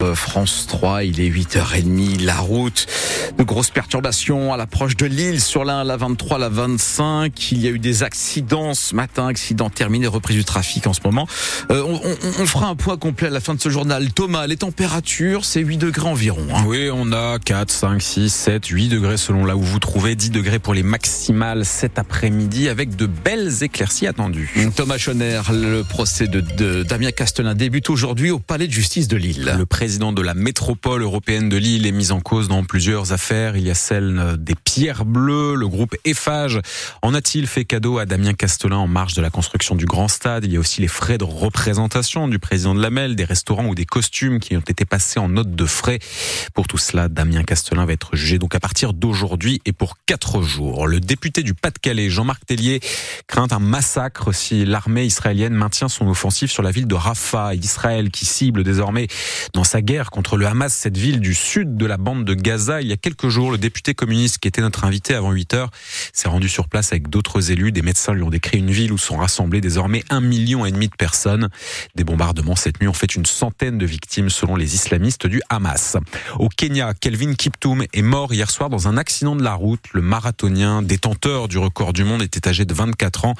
Euh, France 3, il est 8h30, la route. De grosses perturbations à l'approche de Lille sur la, la 23, la 25. Il y a eu des accidents ce matin, accidents terminés, reprise du trafic en ce moment. Euh, on, on, on, fera un point complet à la fin de ce journal. Thomas, les températures, c'est 8 degrés environ. Hein. Oui, on a 4, 5, 6, 7, 8 degrés selon là où vous trouvez. 10 degrés pour les maximales cet après-midi avec de belles éclaircies attendues. Thomas Schoner, le procès de, de Damien Castelin débute aujourd'hui au palais de justice de Lille. Le président de la métropole européenne de Lille est mis en cause dans plusieurs affaires. Il y a celle des pierres bleues. Le groupe Eiffage en a-t-il fait cadeau à Damien Castelin en marge de la construction du grand stade? Il y a aussi les frais de représentation du président de la MEL, des restaurants ou des costumes qui ont été passés en note de frais. Pour tout cela, Damien Castelin va être jugé donc à partir d'aujourd'hui et pour quatre jours. Le député du Pas-de-Calais, Jean-Marc Tellier, craint un massacre si l'armée israélienne maintient son offensive sur la ville de Rafah. Israël qui cible désormais dans sa guerre contre le Hamas, cette ville du sud de la bande de Gaza. Il y a quelques jours, le député communiste qui était notre invité avant 8 heures s'est rendu sur place avec d'autres élus. Des médecins lui ont décrit une ville où sont rassemblés désormais un million et demi de personnes. Des bombardements cette nuit ont fait une centaine de victimes selon les islamistes du Hamas. Au Kenya, Kelvin Kiptoum est mort hier soir dans un accident de la route. Le marathonien détenteur du record du monde était âgé de 24 ans.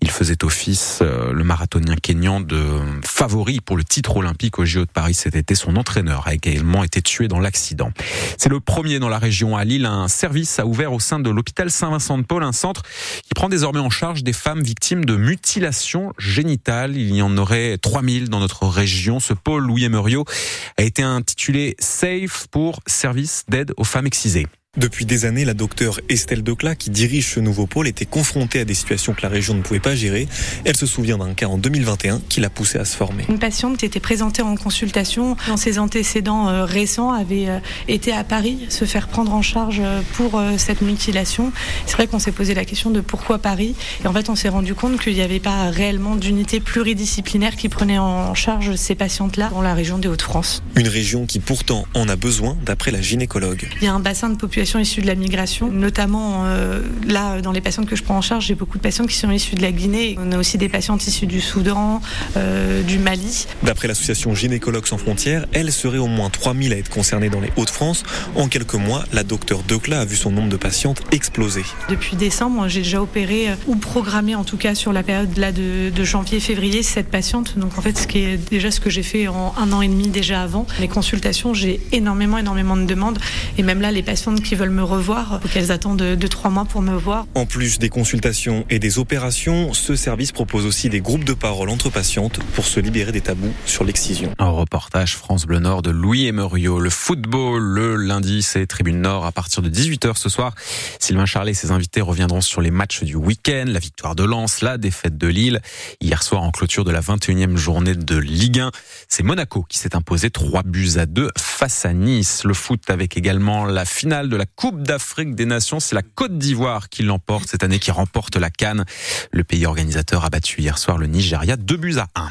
Il faisait office, euh, le marathonien kényan, de favori pour le titre olympique au JO de Paris cet été. Son entraîneur a également été tué dans l'accident. C'est le premier dans la région à Lille. Un service a ouvert au sein de l'hôpital Saint-Vincent de Paul, un centre qui prend désormais en charge des femmes victimes de mutilations génitales. Il y en aurait 3000 dans notre région. Ce pôle Louis Emerio a été intitulé Safe pour service d'aide aux femmes excisées. Depuis des années, la docteure Estelle Declat, qui dirige ce nouveau pôle, était confrontée à des situations que la région ne pouvait pas gérer. Elle se souvient d'un cas en 2021 qui l'a poussée à se former. Une patiente qui était présentée en consultation, dans ses antécédents euh, récents, avait euh, été à Paris se faire prendre en charge euh, pour cette mutilation. C'est vrai qu'on s'est posé la question de pourquoi Paris. Et en fait, on s'est rendu compte qu'il n'y avait pas réellement d'unité pluridisciplinaire qui prenait en charge ces patientes-là dans la région des Hauts-de-France. Une région qui pourtant en a besoin, d'après la gynécologue. Il y a un bassin de population issues de la migration, notamment euh, là dans les patientes que je prends en charge, j'ai beaucoup de patients qui sont issus de la Guinée. On a aussi des patientes issues du Soudan, euh, du Mali. D'après l'association Gynécologues sans frontières, elle serait au moins 3000 à être concernées dans les Hauts-de-France. En quelques mois, la docteure Decla a vu son nombre de patientes exploser. Depuis décembre, j'ai déjà opéré euh, ou programmé en tout cas sur la période là de, de janvier-février cette patiente. Donc en fait, ce qui est déjà ce que j'ai fait en un an et demi déjà avant. Les consultations, j'ai énormément, énormément de demandes. Et même là, les patientes qui veulent me revoir, qu'elles attendent de, trois mois pour me voir. En plus des consultations et des opérations, ce service propose aussi des groupes de parole entre patientes pour se libérer des tabous sur l'excision. Un reportage France Bleu Nord de Louis Emerio. Le football, le lundi, c'est Tribune Nord à partir de 18h ce soir. Sylvain Charlet et ses invités reviendront sur les matchs du week-end, la victoire de Lens, la défaite de Lille. Hier soir, en clôture de la 21e journée de Ligue 1, c'est Monaco qui s'est imposé 3 buts à 2 face à Nice. Le foot avec également la finale de la Coupe d'Afrique des Nations. C'est la Côte d'Ivoire qui l'emporte cette année, qui remporte la Cannes. Le pays organisateur a battu hier soir le Nigeria 2 buts à 1.